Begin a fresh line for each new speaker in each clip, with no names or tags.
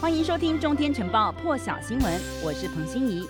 欢迎收听《中天晨报》破晓新闻，我是彭欣怡。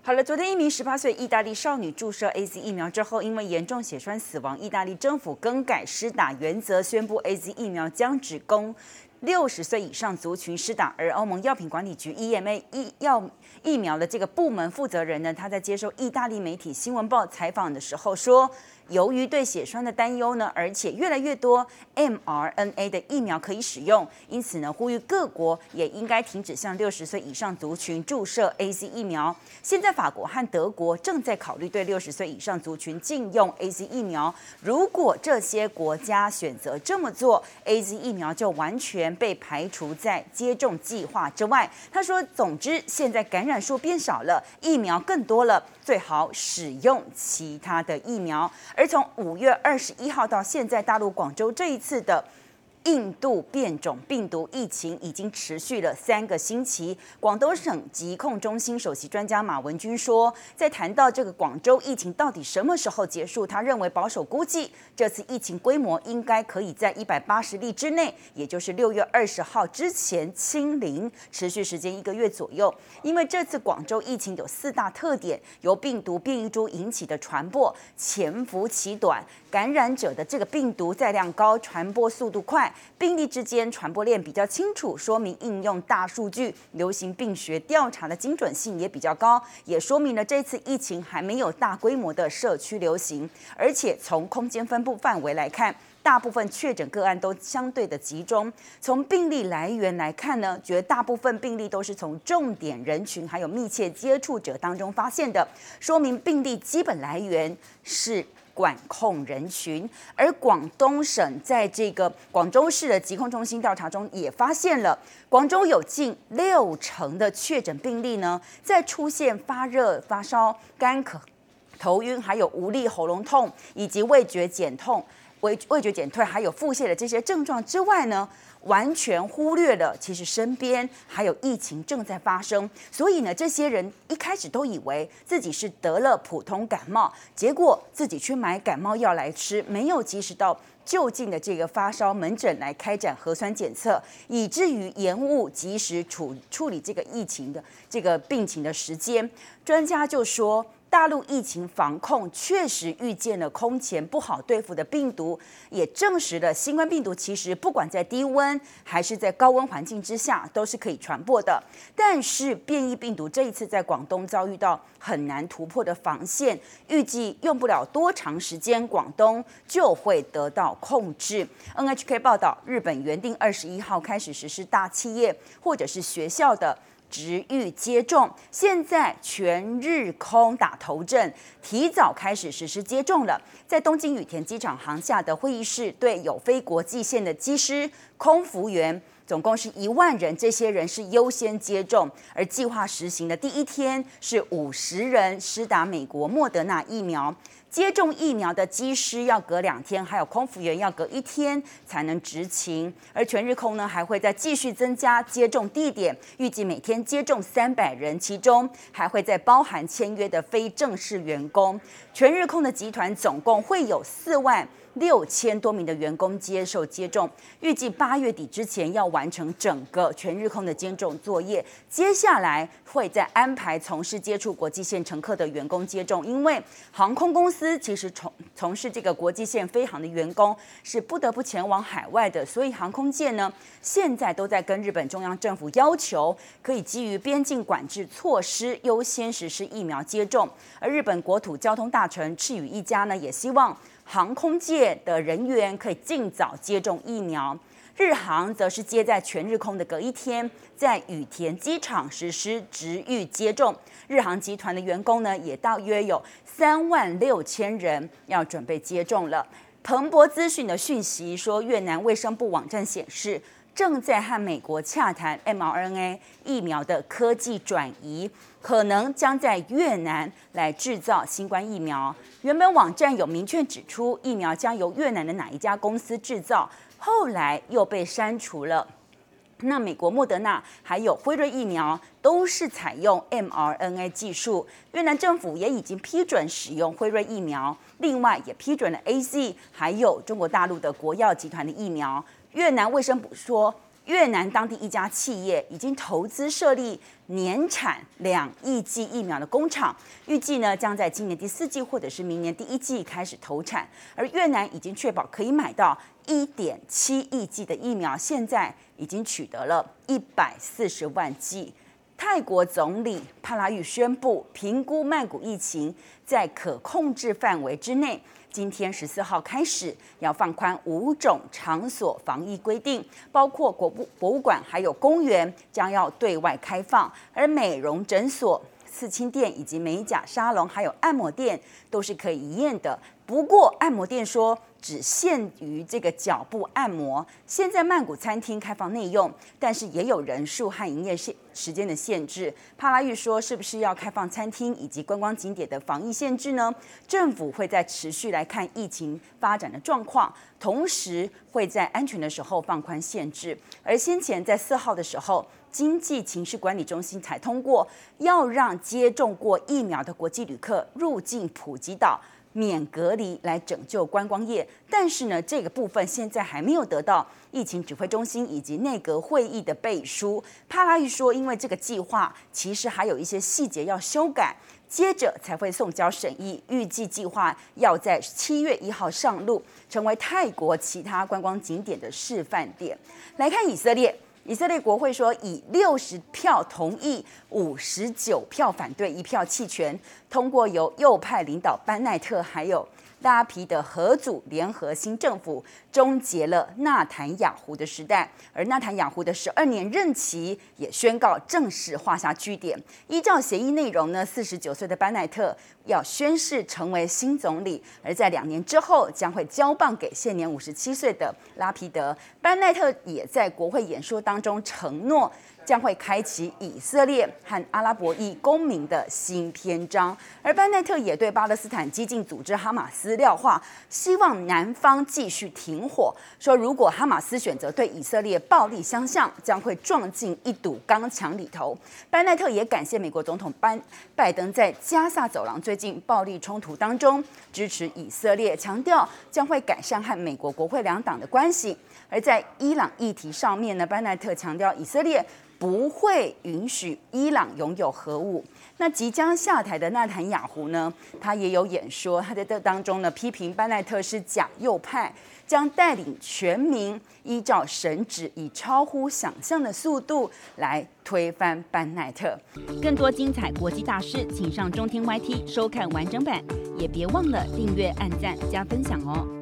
好了，昨天一名十八岁意大利少女注射 AZ 疫苗之后，因为严重血栓死亡，意大利政府更改施打原则，宣布 AZ 疫苗将只供六十岁以上族群施打。而欧盟药品管理局 EMA 疫药疫苗的这个部门负责人呢，他在接受意大利媒体《新闻报》采访的时候说。由于对血栓的担忧呢，而且越来越多 mRNA 的疫苗可以使用，因此呢，呼吁各国也应该停止向六十岁以上族群注射 AZ 疫苗。现在法国和德国正在考虑对六十岁以上族群禁用 AZ 疫苗。如果这些国家选择这么做，AZ 疫苗就完全被排除在接种计划之外。他说：“总之，现在感染数变少了，疫苗更多了，最好使用其他的疫苗。”而从五月二十一号到现在，大陆广州这一次的。印度变种病毒疫情已经持续了三个星期。广东省疾控中心首席专家马文军说，在谈到这个广州疫情到底什么时候结束，他认为保守估计，这次疫情规模应该可以在一百八十例之内，也就是六月二十号之前清零，持续时间一个月左右。因为这次广州疫情有四大特点：由病毒变异株引起的传播，潜伏期短，感染者的这个病毒载量高，传播速度快。病例之间传播链比较清楚，说明应用大数据、流行病学调查的精准性也比较高，也说明了这次疫情还没有大规模的社区流行。而且从空间分布范围来看，大部分确诊个案都相对的集中。从病例来源来看呢，绝大部分病例都是从重点人群还有密切接触者当中发现的，说明病例基本来源是。管控人群，而广东省在这个广州市的疾控中心调查中也发现了，广州有近六成的确诊病例呢，在出现发热、发烧、干咳、头晕，还有无力、喉咙痛以及味觉减痛、味味觉减退，还有腹泻的这些症状之外呢。完全忽略了，其实身边还有疫情正在发生，所以呢，这些人一开始都以为自己是得了普通感冒，结果自己去买感冒药来吃，没有及时到就近的这个发烧门诊来开展核酸检测，以至于延误及时处处理这个疫情的这个病情的时间。专家就说。大陆疫情防控确实遇见了空前不好对付的病毒，也证实了新冠病毒其实不管在低温还是在高温环境之下都是可以传播的。但是变异病毒这一次在广东遭遇到很难突破的防线，预计用不了多长时间，广东就会得到控制。NHK 报道，日本原定二十一号开始实施大企业或者是学校的。职域接种，现在全日空打头阵，提早开始实施接种了。在东京羽田机场航厦的会议室，对有非国际线的机师、空服员，总共是一万人，这些人是优先接种。而计划实行的第一天是五十人施打美国莫德纳疫苗。接种疫苗的机师要隔两天，还有空服员要隔一天才能执勤。而全日空呢，还会再继续增加接种地点，预计每天接种三百人，其中还会再包含签约的非正式员工。全日空的集团总共会有四万六千多名的员工接受接种，预计八月底之前要完成整个全日空的接种作业。接下来会再安排从事接触国际线乘客的员工接种，因为航空公司其实从从事这个国际线飞航的员工是不得不前往海外的，所以航空界呢现在都在跟日本中央政府要求，可以基于边境管制措施优先实施疫苗接种。而日本国土交通大臣赤羽一家呢也希望。航空界的人员可以尽早接种疫苗，日航则是接在全日空的隔一天，在羽田机场实施直域接种。日航集团的员工呢，也大约有三万六千人要准备接种了。彭博资讯的讯息说，越南卫生部网站显示，正在和美国洽谈 mRNA 疫苗的科技转移。可能将在越南来制造新冠疫苗。原本网站有明确指出，疫苗将由越南的哪一家公司制造，后来又被删除了。那美国莫德纳还有辉瑞疫苗都是采用 mRNA 技术，越南政府也已经批准使用辉瑞疫苗，另外也批准了 AZ，还有中国大陆的国药集团的疫苗。越南卫生部说。越南当地一家企业已经投资设立年产两亿剂疫苗的工厂，预计呢将在今年第四季或者是明年第一季开始投产。而越南已经确保可以买到一点七亿剂的疫苗，现在已经取得了一百四十万剂。泰国总理帕拉育宣布，评估曼谷疫情在可控制范围之内。今天十四号开始要放宽五种场所防疫规定，包括国博博物馆还有公园将要对外开放，而美容诊所、刺青店以及美甲沙龙还有按摩店都是可以营业的。不过按摩店说，只限于这个脚部按摩。现在曼谷餐厅开放内用，但是也有人数和营业限时间的限制。帕拉育说，是不是要开放餐厅以及观光景点的防疫限制呢？政府会在持续来看疫情发展的状况，同时会在安全的时候放宽限制。而先前在四号的时候，经济情势管理中心才通过要让接种过疫苗的国际旅客入境普吉岛。免隔离来拯救观光业，但是呢，这个部分现在还没有得到疫情指挥中心以及内阁会议的背书。帕拉育说，因为这个计划其实还有一些细节要修改，接着才会送交审议。预计计划要在七月一号上路，成为泰国其他观光景点的示范点。来看以色列。以色列国会说，以六十票同意、五十九票反对、一票弃权，通过由右派领导班奈特还有拉皮德合组联合新政府，终结了纳坦雅胡的时代，而纳坦雅胡的十二年任期也宣告正式画下句点。依照协议内容呢，四十九岁的班奈特要宣誓成为新总理，而在两年之后将会交棒给现年五十七岁的拉皮德。班奈特也在国会演说当中承诺。将会开启以色列和阿拉伯裔公民的新篇章，而班奈特也对巴勒斯坦激进组织哈马斯撂话，希望南方继续停火，说如果哈马斯选择对以色列暴力相向，将会撞进一堵钢墙里头。班奈特也感谢美国总统班拜登在加萨走廊最近暴力冲突当中支持以色列，强调将会改善和美国国会两党的关系。而在伊朗议题上面呢，班奈特强调以色列。不会允许伊朗拥有核武。那即将下台的纳坦雅胡呢？他也有演说，他在这当中呢批评班奈特是假右派，将带领全民依照神旨，以超乎想象的速度来推翻班奈特。
更多精彩国际大师，请上中天 YT 收看完整版，也别忘了订阅、按赞、加分享哦。